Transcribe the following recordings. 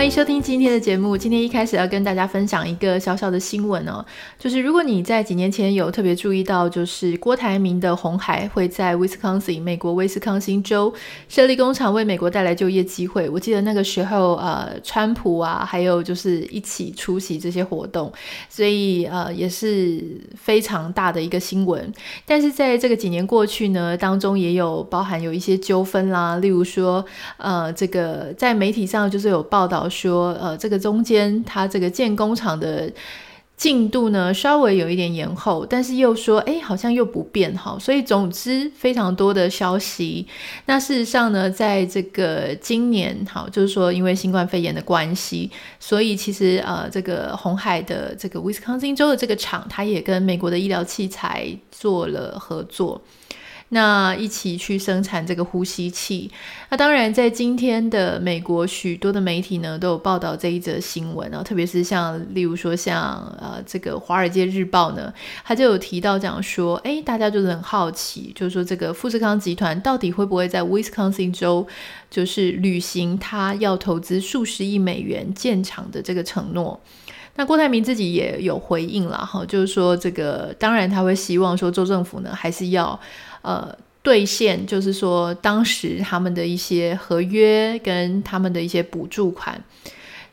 欢迎收听今天的节目。今天一开始要跟大家分享一个小小的新闻哦，就是如果你在几年前有特别注意到，就是郭台铭的红海会在威斯康星，美国威斯康星州设立工厂，为美国带来就业机会。我记得那个时候，呃，川普啊，还有就是一起出席这些活动，所以呃，也是非常大的一个新闻。但是在这个几年过去呢，当中也有包含有一些纠纷啦，例如说，呃，这个在媒体上就是有报道。说呃，这个中间它这个建工厂的进度呢，稍微有一点延后，但是又说哎，好像又不变哈，所以总之非常多的消息。那事实上呢，在这个今年好，就是说因为新冠肺炎的关系，所以其实呃，这个红海的这个威斯康星州的这个厂，它也跟美国的医疗器材做了合作。那一起去生产这个呼吸器。那当然，在今天的美国，许多的媒体呢都有报道这一则新闻啊，特别是像，例如说像呃这个《华尔街日报》呢，他就有提到讲说，哎，大家就是很好奇，就是说这个富士康集团到底会不会在威斯康星州，就是履行他要投资数十亿美元建厂的这个承诺。那郭台铭自己也有回应了哈，就是说这个当然他会希望说州政府呢还是要。呃，兑现就是说，当时他们的一些合约跟他们的一些补助款，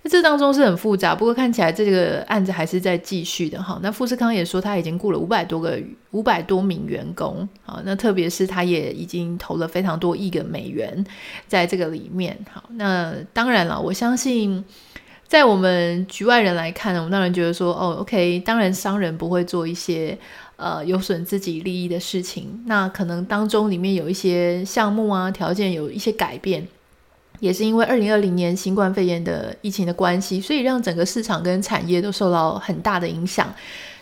那这当中是很复杂。不过看起来这个案子还是在继续的哈。那富士康也说他已经雇了五百多个五百多名员工啊，那特别是他也已经投了非常多亿个美元在这个里面。好，那当然了，我相信在我们局外人来看呢，我们当然觉得说，哦，OK，当然商人不会做一些。呃，有损自己利益的事情，那可能当中里面有一些项目啊，条件有一些改变，也是因为二零二零年新冠肺炎的疫情的关系，所以让整个市场跟产业都受到很大的影响。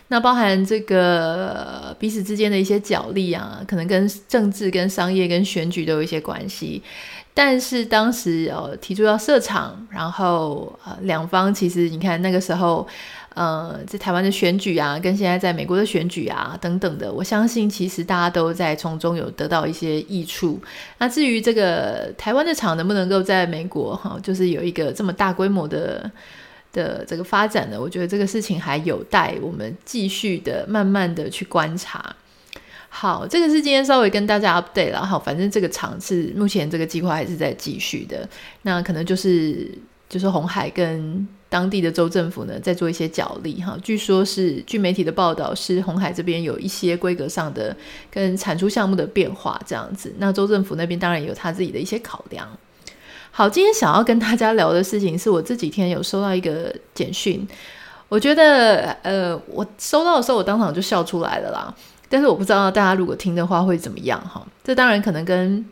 那包含这个彼此之间的一些角力啊，可能跟政治、跟商业、跟选举都有一些关系。但是当时呃提出要设厂，然后呃两方其实你看那个时候。呃，在台湾的选举啊，跟现在在美国的选举啊等等的，我相信其实大家都在从中有得到一些益处。那至于这个台湾的厂能不能够在美国哈，就是有一个这么大规模的的这个发展呢？我觉得这个事情还有待我们继续的慢慢的去观察。好，这个是今天稍微跟大家 update 了哈，反正这个场次目前这个计划还是在继续的，那可能就是就是红海跟。当地的州政府呢，在做一些角力哈，据说是据媒体的报道，是红海这边有一些规格上的跟产出项目的变化这样子。那州政府那边当然有他自己的一些考量。好，今天想要跟大家聊的事情，是我这几天有收到一个简讯，我觉得呃，我收到的时候我当场就笑出来了啦。但是我不知道大家如果听的话会怎么样哈。这当然可能跟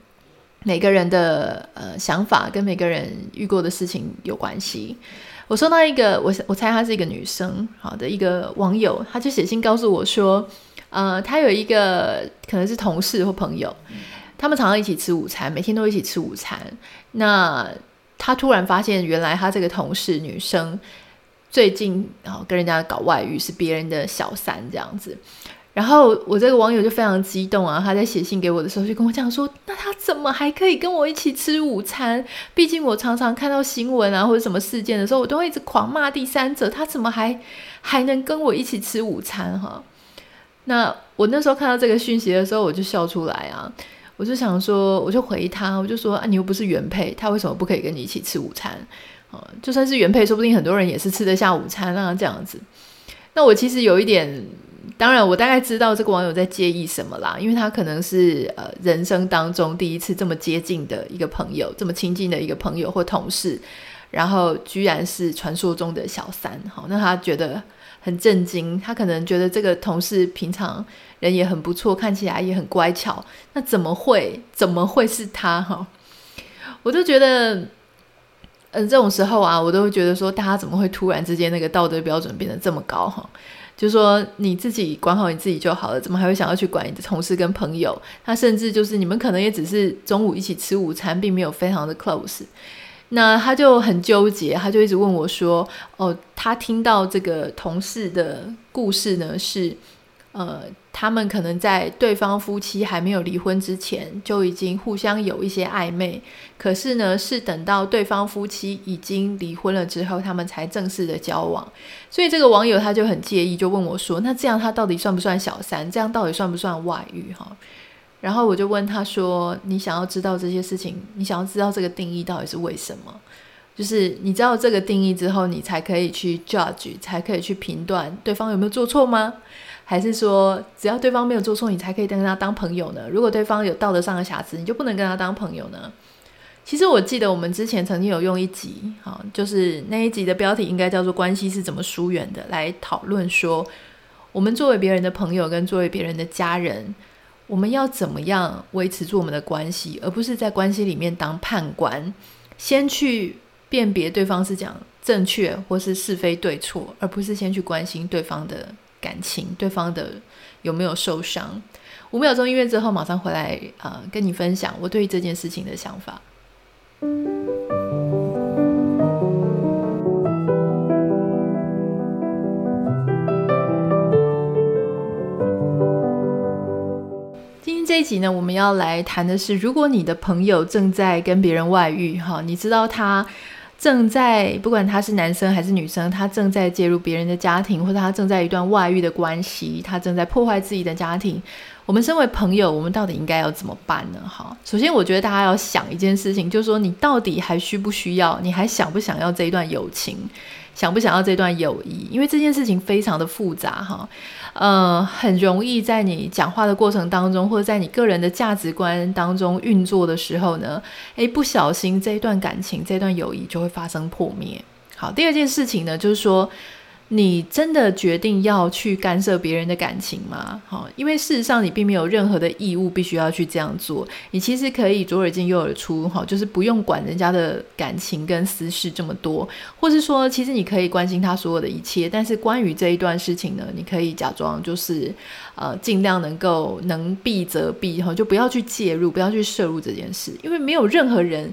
每个人的呃想法跟每个人遇过的事情有关系。我收到一个，我我猜她是一个女生，好的一个网友，她就写信告诉我说，呃，她有一个可能是同事或朋友，他们常常一起吃午餐，每天都一起吃午餐。那他突然发现，原来他这个同事女生最近然后跟人家搞外遇，是别人的小三这样子。然后我这个网友就非常激动啊，他在写信给我的时候就跟我讲说，那他怎么还可以跟我一起吃午餐？毕竟我常常看到新闻啊或者什么事件的时候，我都会一直狂骂第三者，他怎么还还能跟我一起吃午餐？哈，那我那时候看到这个讯息的时候，我就笑出来啊，我就想说，我就回他，我就说啊，你又不是原配，他为什么不可以跟你一起吃午餐？啊，就算是原配，说不定很多人也是吃得下午餐啊，这样子。那我其实有一点。当然，我大概知道这个网友在介意什么啦，因为他可能是呃人生当中第一次这么接近的一个朋友，这么亲近的一个朋友或同事，然后居然是传说中的小三，好，那他觉得很震惊，他可能觉得这个同事平常人也很不错，看起来也很乖巧，那怎么会怎么会是他哈？我就觉得，嗯、这种时候啊，我都会觉得说，大家怎么会突然之间那个道德标准变得这么高哈？就说你自己管好你自己就好了，怎么还会想要去管你的同事跟朋友？他甚至就是你们可能也只是中午一起吃午餐，并没有非常的 close。那他就很纠结，他就一直问我说：“哦，他听到这个同事的故事呢，是呃，他们可能在对方夫妻还没有离婚之前就已经互相有一些暧昧，可是呢，是等到对方夫妻已经离婚了之后，他们才正式的交往。所以这个网友他就很介意，就问我说：‘那这样他到底算不算小三？这样到底算不算外遇？’哈。”然后我就问他说：“你想要知道这些事情，你想要知道这个定义到底是为什么？就是你知道这个定义之后，你才可以去 judge，才可以去评断对方有没有做错吗？还是说只要对方没有做错，你才可以跟他当朋友呢？如果对方有道德上的瑕疵，你就不能跟他当朋友呢？”其实我记得我们之前曾经有用一集，哈，就是那一集的标题应该叫做“关系是怎么疏远的”，来讨论说我们作为别人的朋友跟作为别人的家人。我们要怎么样维持住我们的关系，而不是在关系里面当判官，先去辨别对方是讲正确或是是非对错，而不是先去关心对方的感情，对方的有没有受伤。五秒钟音乐之后，马上回来啊、跟你分享我对于这件事情的想法。这一集呢，我们要来谈的是，如果你的朋友正在跟别人外遇，哈，你知道他正在，不管他是男生还是女生，他正在介入别人的家庭，或者他正在一段外遇的关系，他正在破坏自己的家庭。我们身为朋友，我们到底应该要怎么办呢？哈，首先我觉得大家要想一件事情，就是说你到底还需不需要，你还想不想要这一段友情？想不想要这段友谊？因为这件事情非常的复杂哈，呃，很容易在你讲话的过程当中，或者在你个人的价值观当中运作的时候呢，诶，不小心这一段感情、这段友谊就会发生破灭。好，第二件事情呢，就是说。你真的决定要去干涉别人的感情吗？好，因为事实上你并没有任何的义务必须要去这样做。你其实可以左耳进右耳出，哈，就是不用管人家的感情跟私事这么多，或是说，其实你可以关心他所有的一切。但是关于这一段事情呢，你可以假装就是呃，尽量能够能避则避，哈，就不要去介入，不要去涉入这件事，因为没有任何人。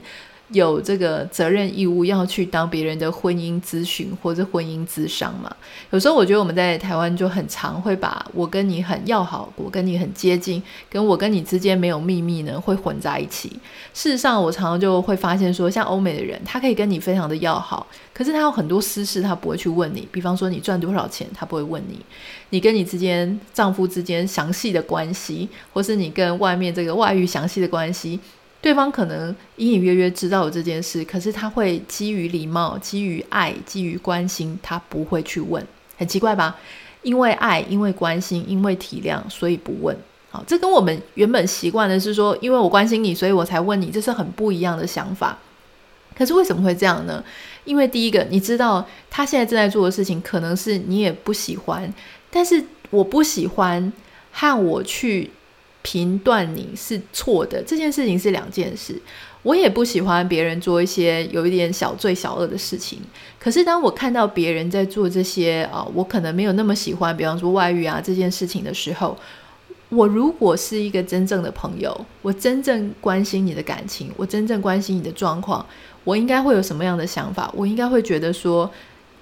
有这个责任义务要去当别人的婚姻咨询或者婚姻咨商嘛？有时候我觉得我们在台湾就很常会把我跟你很要好，我跟你很接近，跟我跟你之间没有秘密呢，会混在一起。事实上，我常常就会发现说，像欧美的人，他可以跟你非常的要好，可是他有很多私事他不会去问你。比方说你赚多少钱，他不会问你；你跟你之间丈夫之间详细的关系，或是你跟外面这个外遇详细的关系。对方可能隐隐约约知道有这件事，可是他会基于礼貌、基于爱、基于关心，他不会去问，很奇怪吧？因为爱、因为关心、因为体谅，所以不问。好，这跟我们原本习惯的是说，因为我关心你，所以我才问你，这是很不一样的想法。可是为什么会这样呢？因为第一个，你知道他现在正在做的事情，可能是你也不喜欢，但是我不喜欢和我去。评断你是错的这件事情是两件事，我也不喜欢别人做一些有一点小罪小恶的事情。可是当我看到别人在做这些啊，我可能没有那么喜欢，比方说外遇啊这件事情的时候，我如果是一个真正的朋友，我真正关心你的感情，我真正关心你的状况，我应该会有什么样的想法？我应该会觉得说。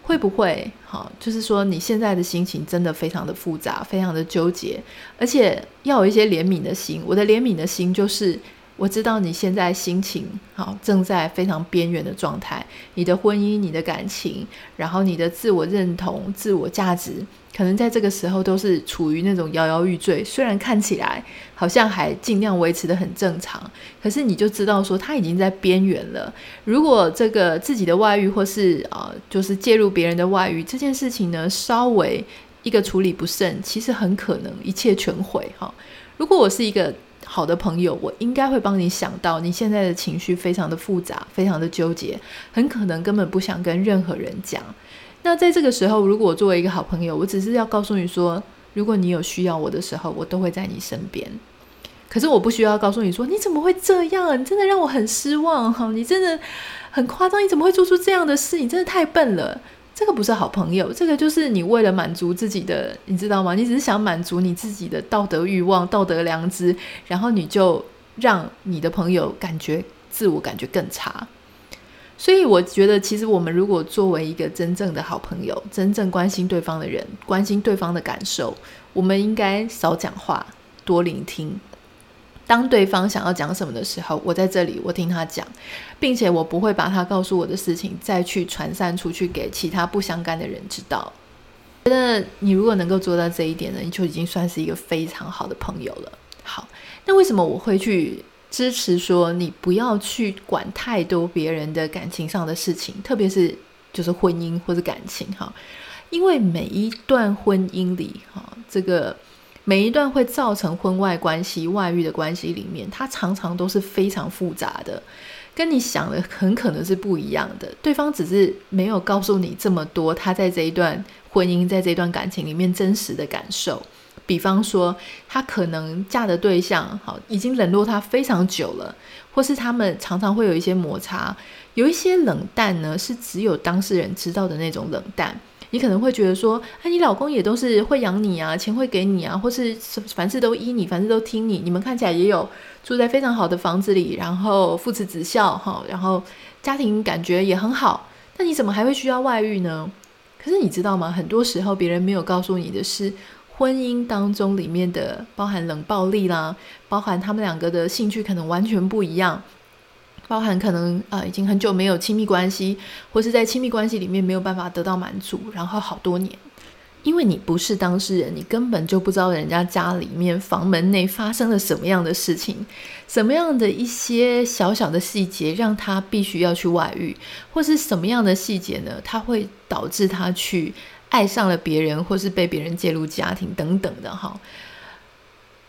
会不会好？就是说你现在的心情真的非常的复杂，非常的纠结，而且要有一些怜悯的心。我的怜悯的心就是，我知道你现在心情好，正在非常边缘的状态，你的婚姻、你的感情，然后你的自我认同、自我价值。可能在这个时候都是处于那种摇摇欲坠，虽然看起来好像还尽量维持得很正常，可是你就知道说他已经在边缘了。如果这个自己的外遇或是啊、呃，就是介入别人的外遇这件事情呢，稍微一个处理不慎，其实很可能一切全毁哈。如果我是一个好的朋友，我应该会帮你想到你现在的情绪非常的复杂，非常的纠结，很可能根本不想跟任何人讲。那在这个时候，如果我作为一个好朋友，我只是要告诉你说，如果你有需要我的时候，我都会在你身边。可是我不需要告诉你说，你怎么会这样？你真的让我很失望哈！你真的很夸张，你怎么会做出这样的事？你真的太笨了。这个不是好朋友，这个就是你为了满足自己的，你知道吗？你只是想满足你自己的道德欲望、道德良知，然后你就让你的朋友感觉自我感觉更差。所以我觉得，其实我们如果作为一个真正的好朋友，真正关心对方的人，关心对方的感受，我们应该少讲话，多聆听。当对方想要讲什么的时候，我在这里，我听他讲，并且我不会把他告诉我的事情再去传散出去给其他不相干的人知道。觉得你如果能够做到这一点呢，你就已经算是一个非常好的朋友了。好，那为什么我会去？支持说你不要去管太多别人的感情上的事情，特别是就是婚姻或者感情哈，因为每一段婚姻里哈，这个每一段会造成婚外关系、外遇的关系里面，它常常都是非常复杂的，跟你想的很可能是不一样的。对方只是没有告诉你这么多，他在这一段婚姻、在这段感情里面真实的感受。比方说，他可能嫁的对象好已经冷落他非常久了，或是他们常常会有一些摩擦，有一些冷淡呢，是只有当事人知道的那种冷淡。你可能会觉得说，哎，你老公也都是会养你啊，钱会给你啊，或是凡事都依你，凡事都听你。你们看起来也有住在非常好的房子里，然后父慈子孝哈，然后家庭感觉也很好。那你怎么还会需要外遇呢？可是你知道吗？很多时候别人没有告诉你的是。婚姻当中里面的包含冷暴力啦，包含他们两个的兴趣可能完全不一样，包含可能啊、呃、已经很久没有亲密关系，或是在亲密关系里面没有办法得到满足，然后好多年，因为你不是当事人，你根本就不知道人家家里面房门内发生了什么样的事情，什么样的一些小小的细节让他必须要去外遇，或是什么样的细节呢？他会导致他去。爱上了别人，或是被别人介入家庭等等的哈，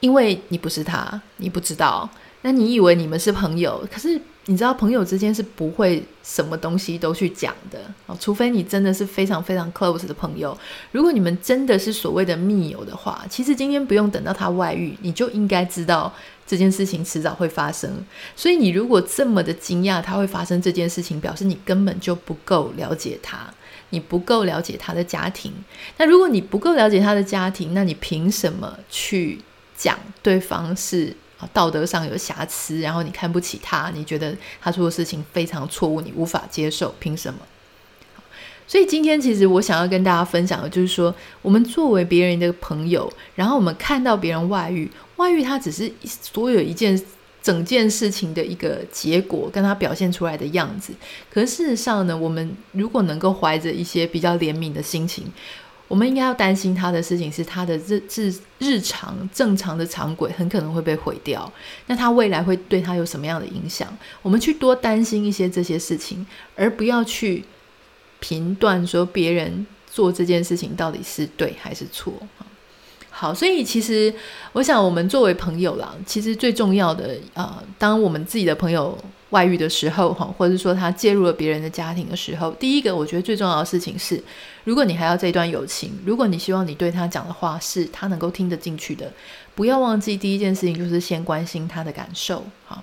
因为你不是他，你不知道。那你以为你们是朋友，可是你知道朋友之间是不会什么东西都去讲的哦，除非你真的是非常非常 close 的朋友。如果你们真的是所谓的密友的话，其实今天不用等到他外遇，你就应该知道这件事情迟早会发生。所以你如果这么的惊讶他会发生这件事情，表示你根本就不够了解他。你不够了解他的家庭，那如果你不够了解他的家庭，那你凭什么去讲对方是道德上有瑕疵，然后你看不起他，你觉得他做的事情非常错误，你无法接受，凭什么？所以今天其实我想要跟大家分享的就是说，我们作为别人的朋友，然后我们看到别人外遇，外遇他只是所有一件。整件事情的一个结果，跟他表现出来的样子。可是事实上呢，我们如果能够怀着一些比较怜悯的心情，我们应该要担心他的事情是他的日日日常正常的常轨很可能会被毁掉。那他未来会对他有什么样的影响？我们去多担心一些这些事情，而不要去评断说别人做这件事情到底是对还是错。好，所以其实我想，我们作为朋友啦，其实最重要的，呃，当我们自己的朋友外遇的时候，哈，或者说他介入了别人的家庭的时候，第一个我觉得最重要的事情是，如果你还要这段友情，如果你希望你对他讲的话是他能够听得进去的，不要忘记第一件事情就是先关心他的感受，哈。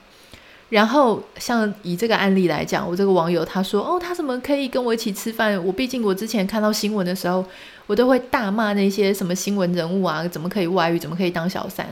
然后，像以这个案例来讲，我这个网友他说：“哦，他怎么可以跟我一起吃饭？我毕竟我之前看到新闻的时候，我都会大骂那些什么新闻人物啊，怎么可以外遇？怎么可以当小三？”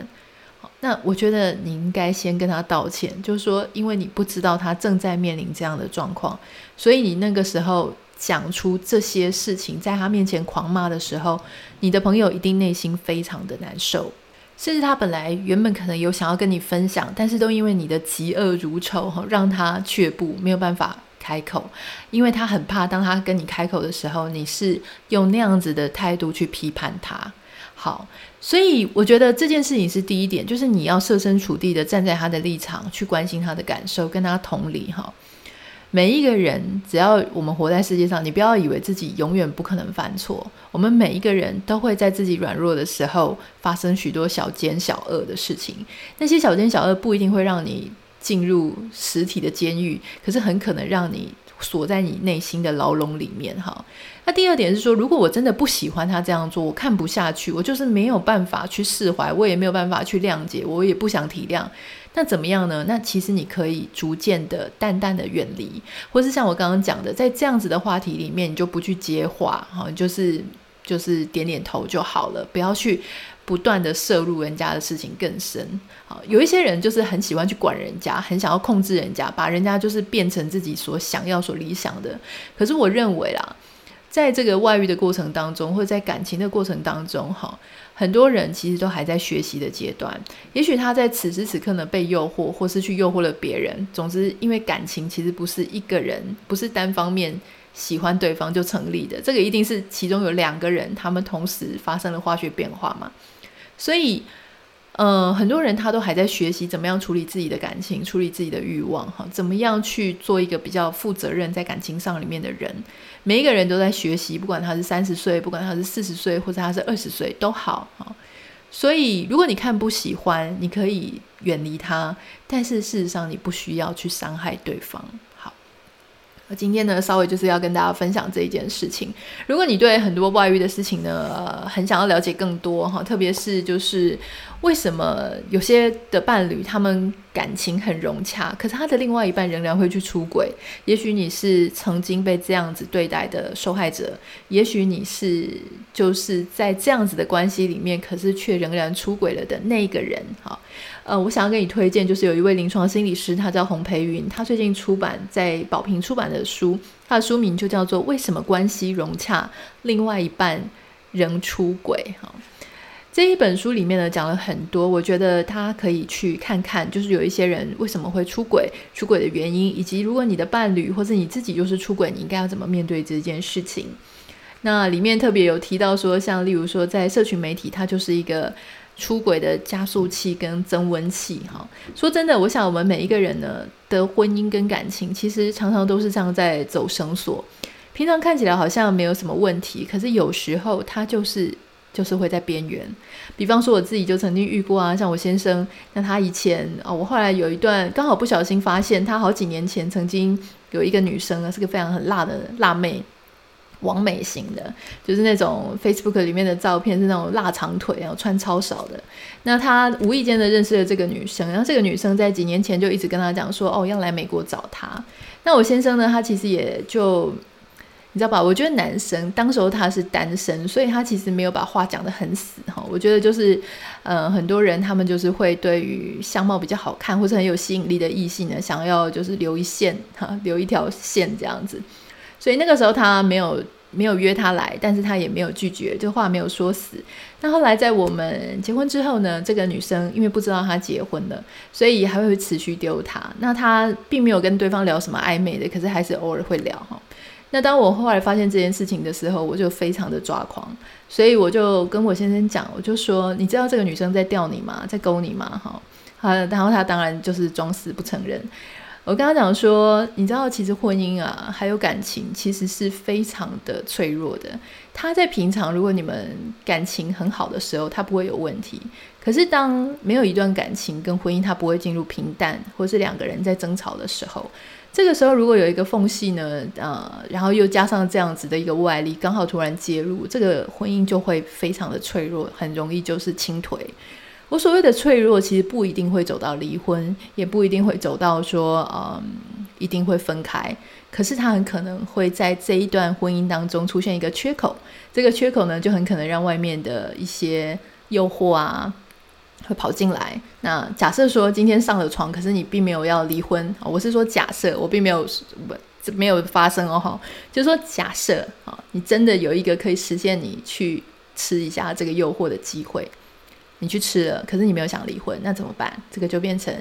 那我觉得你应该先跟他道歉，就是说，因为你不知道他正在面临这样的状况，所以你那个时候讲出这些事情，在他面前狂骂的时候，你的朋友一定内心非常的难受。甚至他本来原本可能有想要跟你分享，但是都因为你的嫉恶如仇哈，让他却步，没有办法开口，因为他很怕当他跟你开口的时候，你是用那样子的态度去批判他。好，所以我觉得这件事情是第一点，就是你要设身处地的站在他的立场去关心他的感受，跟他同理哈。每一个人，只要我们活在世界上，你不要以为自己永远不可能犯错。我们每一个人都会在自己软弱的时候发生许多小奸小恶的事情。那些小奸小恶不一定会让你进入实体的监狱，可是很可能让你锁在你内心的牢笼里面。哈，那第二点是说，如果我真的不喜欢他这样做，我看不下去，我就是没有办法去释怀，我也没有办法去谅解，我也不想体谅。那怎么样呢？那其实你可以逐渐的、淡淡的远离，或是像我刚刚讲的，在这样子的话题里面，你就不去接话，哈，就是就是点点头就好了，不要去不断的摄入人家的事情更深。好，有一些人就是很喜欢去管人家，很想要控制人家，把人家就是变成自己所想要、所理想的。可是我认为啦，在这个外遇的过程当中，或者在感情的过程当中，哈，很多人其实都还在学习的阶段。也许他在此时此刻呢被诱惑，或是去诱惑了别人。总之，因为感情其实不是一个人，不是单方面。喜欢对方就成立的，这个一定是其中有两个人，他们同时发生了化学变化嘛。所以，呃，很多人他都还在学习怎么样处理自己的感情，处理自己的欲望，哈，怎么样去做一个比较负责任在感情上里面的人。每一个人都在学习，不管他是三十岁，不管他是四十岁，或者他是二十岁都好，哈。所以，如果你看不喜欢，你可以远离他，但是事实上你不需要去伤害对方。好今天呢，稍微就是要跟大家分享这一件事情。如果你对很多外遇的事情呢，很想要了解更多哈，特别是就是为什么有些的伴侣他们感情很融洽，可是他的另外一半仍然会去出轨。也许你是曾经被这样子对待的受害者，也许你是就是在这样子的关系里面，可是却仍然出轨了的那个人哈。呃，我想要给你推荐，就是有一位临床心理师，他叫洪培云，他最近出版在宝瓶出版的书，他的书名就叫做《为什么关系融洽，另外一半仍出轨》哈。这一本书里面呢，讲了很多，我觉得他可以去看看，就是有一些人为什么会出轨，出轨的原因，以及如果你的伴侣或者你自己就是出轨，你应该要怎么面对这件事情。那里面特别有提到说，像例如说在社群媒体，它就是一个。出轨的加速器跟增温器，哈，说真的，我想我们每一个人呢的婚姻跟感情，其实常常都是这样在走绳索。平常看起来好像没有什么问题，可是有时候它就是就是会在边缘。比方说我自己就曾经遇过啊，像我先生，那他以前哦，我后来有一段刚好不小心发现，他好几年前曾经有一个女生啊，是个非常很辣的辣妹。网美型的，就是那种 Facebook 里面的照片是那种腊肠腿，然后穿超少的。那他无意间的认识了这个女生，然后这个女生在几年前就一直跟他讲说，哦，要来美国找他。那我先生呢，他其实也就你知道吧？我觉得男生当时候他是单身，所以他其实没有把话讲得很死哈。我觉得就是，呃，很多人他们就是会对于相貌比较好看或是很有吸引力的异性呢，想要就是留一线哈，留一条线这样子。所以那个时候他没有没有约他来，但是他也没有拒绝，这话没有说死。那后来在我们结婚之后呢，这个女生因为不知道他结婚了，所以还会持续丢他。那他并没有跟对方聊什么暧昧的，可是还是偶尔会聊哈。那当我后来发现这件事情的时候，我就非常的抓狂，所以我就跟我先生讲，我就说：“你知道这个女生在钓你吗？在勾你吗？”哈，好，然后他当然就是装死不承认。我跟他讲说，你知道，其实婚姻啊，还有感情，其实是非常的脆弱的。他在平常，如果你们感情很好的时候，他不会有问题。可是当没有一段感情跟婚姻，他不会进入平淡，或是两个人在争吵的时候，这个时候如果有一个缝隙呢，呃，然后又加上这样子的一个外力，刚好突然介入，这个婚姻就会非常的脆弱，很容易就是倾颓。我所谓的脆弱，其实不一定会走到离婚，也不一定会走到说，嗯，一定会分开。可是他很可能会在这一段婚姻当中出现一个缺口，这个缺口呢，就很可能让外面的一些诱惑啊，会跑进来。那假设说今天上了床，可是你并没有要离婚，我是说假设，我并没有没有发生哦，哈，就是说假设啊，你真的有一个可以实现你去吃一下这个诱惑的机会。你去吃了，可是你没有想离婚，那怎么办？这个就变成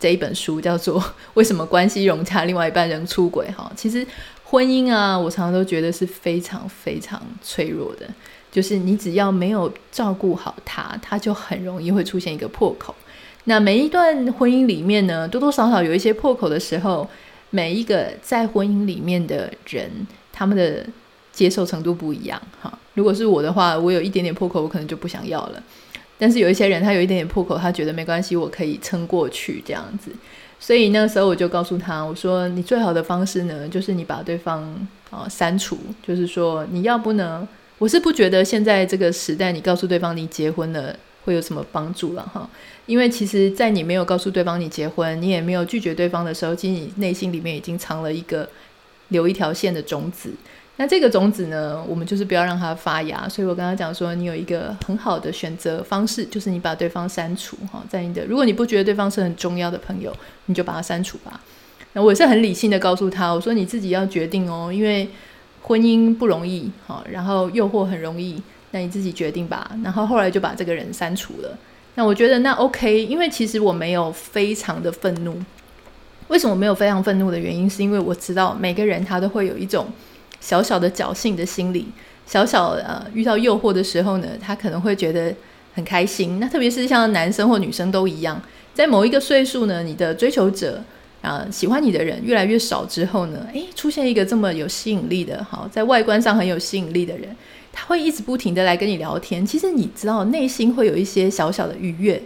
这一本书叫做 《为什么关系融洽，另外一半仍出轨》哈。其实婚姻啊，我常常都觉得是非常非常脆弱的，就是你只要没有照顾好他，他就很容易会出现一个破口。那每一段婚姻里面呢，多多少少有一些破口的时候，每一个在婚姻里面的人，他们的接受程度不一样哈。如果是我的话，我有一点点破口，我可能就不想要了。但是有一些人，他有一点点破口，他觉得没关系，我可以撑过去这样子。所以那个时候我就告诉他，我说你最好的方式呢，就是你把对方啊删除，就是说你要不呢，我是不觉得现在这个时代，你告诉对方你结婚了会有什么帮助了哈。因为其实，在你没有告诉对方你结婚，你也没有拒绝对方的时候，其实你内心里面已经藏了一个留一条线的种子。那这个种子呢，我们就是不要让它发芽。所以我跟他讲说，你有一个很好的选择方式，就是你把对方删除哈，在你的如果你不觉得对方是很重要的朋友，你就把他删除吧。那我也是很理性的告诉他，我说你自己要决定哦，因为婚姻不容易哈，然后诱惑很容易，那你自己决定吧。然后后来就把这个人删除了。那我觉得那 OK，因为其实我没有非常的愤怒。为什么没有非常愤怒的原因，是因为我知道每个人他都会有一种小小的侥幸的心理，小小呃遇到诱惑的时候呢，他可能会觉得很开心。那特别是像男生或女生都一样，在某一个岁数呢，你的追求者啊、喜欢你的人越来越少之后呢，诶，出现一个这么有吸引力的，好，在外观上很有吸引力的人，他会一直不停的来跟你聊天。其实你知道，内心会有一些小小的愉悦。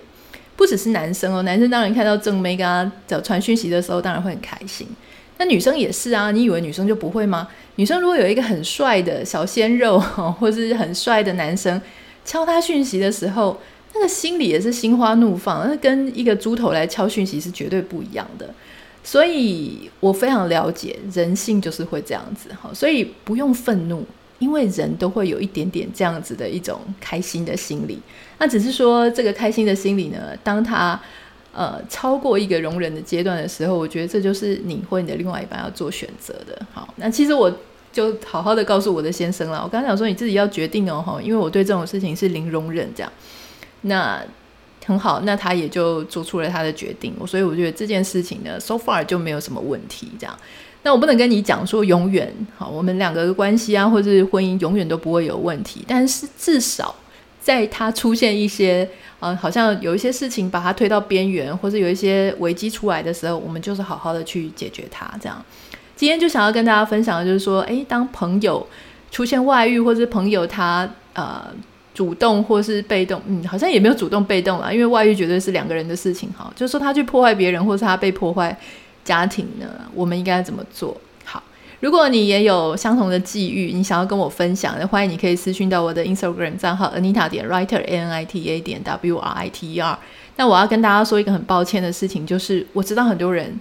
不只是男生哦，男生当然看到正妹跟他传讯息的时候，当然会很开心。那女生也是啊，你以为女生就不会吗？女生如果有一个很帅的小鲜肉，或是很帅的男生敲她讯息的时候，那个心里也是心花怒放，那跟一个猪头来敲讯息是绝对不一样的。所以我非常了解人性就是会这样子哈，所以不用愤怒。因为人都会有一点点这样子的一种开心的心理，那只是说这个开心的心理呢，当他呃超过一个容忍的阶段的时候，我觉得这就是你或你的另外一半要做选择的。好，那其实我就好好的告诉我的先生了，我刚才讲说你自己要决定哦，哈，因为我对这种事情是零容忍这样。那很好，那他也就做出了他的决定，所以我觉得这件事情呢，so far 就没有什么问题这样。那我不能跟你讲说永远好，我们两个的关系啊，或者是婚姻永远都不会有问题。但是至少在他出现一些呃，好像有一些事情把他推到边缘，或者有一些危机出来的时候，我们就是好好的去解决它。这样，今天就想要跟大家分享的就是说，诶，当朋友出现外遇，或者是朋友他呃主动或是被动，嗯，好像也没有主动被动啦，因为外遇绝对是两个人的事情。哈，就是说他去破坏别人，或是他被破坏。家庭呢，我们应该怎么做？好，如果你也有相同的际遇，你想要跟我分享，那欢迎你可以私讯到我的 Instagram 账号 Anita 点 Writer A N I T A 点 W R I T E R。那我要跟大家说一个很抱歉的事情，就是我知道很多人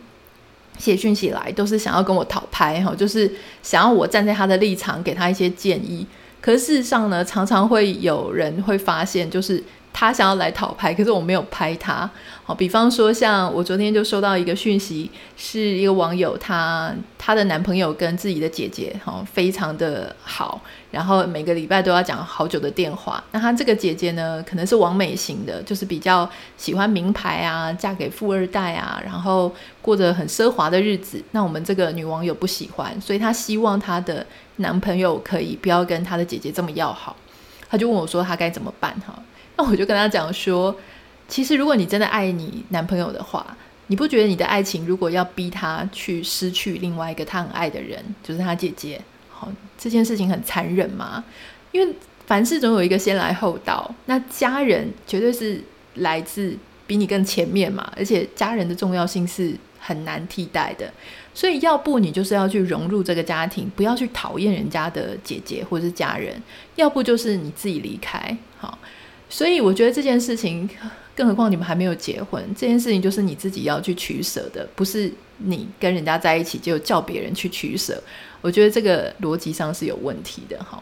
写讯息来都是想要跟我讨拍哈，就是想要我站在他的立场给他一些建议。可是事实上呢，常常会有人会发现，就是。他想要来讨拍，可是我没有拍他。好，比方说，像我昨天就收到一个讯息，是一个网友，他他的男朋友跟自己的姐姐，哈，非常的好，然后每个礼拜都要讲好久的电话。那他这个姐姐呢，可能是网美型的，就是比较喜欢名牌啊，嫁给富二代啊，然后过着很奢华的日子。那我们这个女网友不喜欢，所以她希望她的男朋友可以不要跟她的姐姐这么要好。她就问我说，她该怎么办？哈。那我就跟他讲说，其实如果你真的爱你男朋友的话，你不觉得你的爱情如果要逼他去失去另外一个他很爱的人，就是他姐姐，好，这件事情很残忍吗？因为凡事总有一个先来后到，那家人绝对是来自比你更前面嘛，而且家人的重要性是很难替代的，所以要不你就是要去融入这个家庭，不要去讨厌人家的姐姐或者是家人，要不就是你自己离开，好。所以我觉得这件事情，更何况你们还没有结婚，这件事情就是你自己要去取舍的，不是你跟人家在一起就叫别人去取舍。我觉得这个逻辑上是有问题的哈。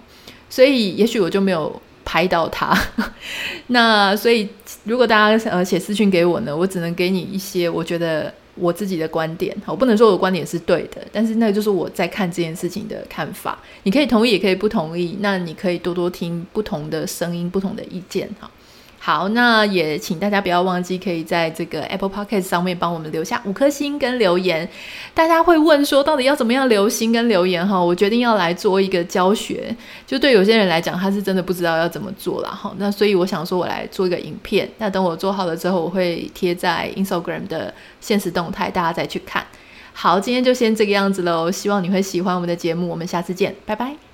所以也许我就没有拍到他。那所以如果大家呃写私讯给我呢，我只能给你一些我觉得。我自己的观点，我不能说我的观点是对的，但是那个就是我在看这件事情的看法。你可以同意，也可以不同意。那你可以多多听不同的声音、不同的意见，哈。好，那也请大家不要忘记，可以在这个 Apple Podcast 上面帮我们留下五颗星跟留言。大家会问说，到底要怎么样留星跟留言？哈，我决定要来做一个教学，就对有些人来讲，他是真的不知道要怎么做了，哈。那所以我想说，我来做一个影片。那等我做好了之后，我会贴在 Instagram 的现实动态，大家再去看。好，今天就先这个样子喽。希望你会喜欢我们的节目，我们下次见，拜拜。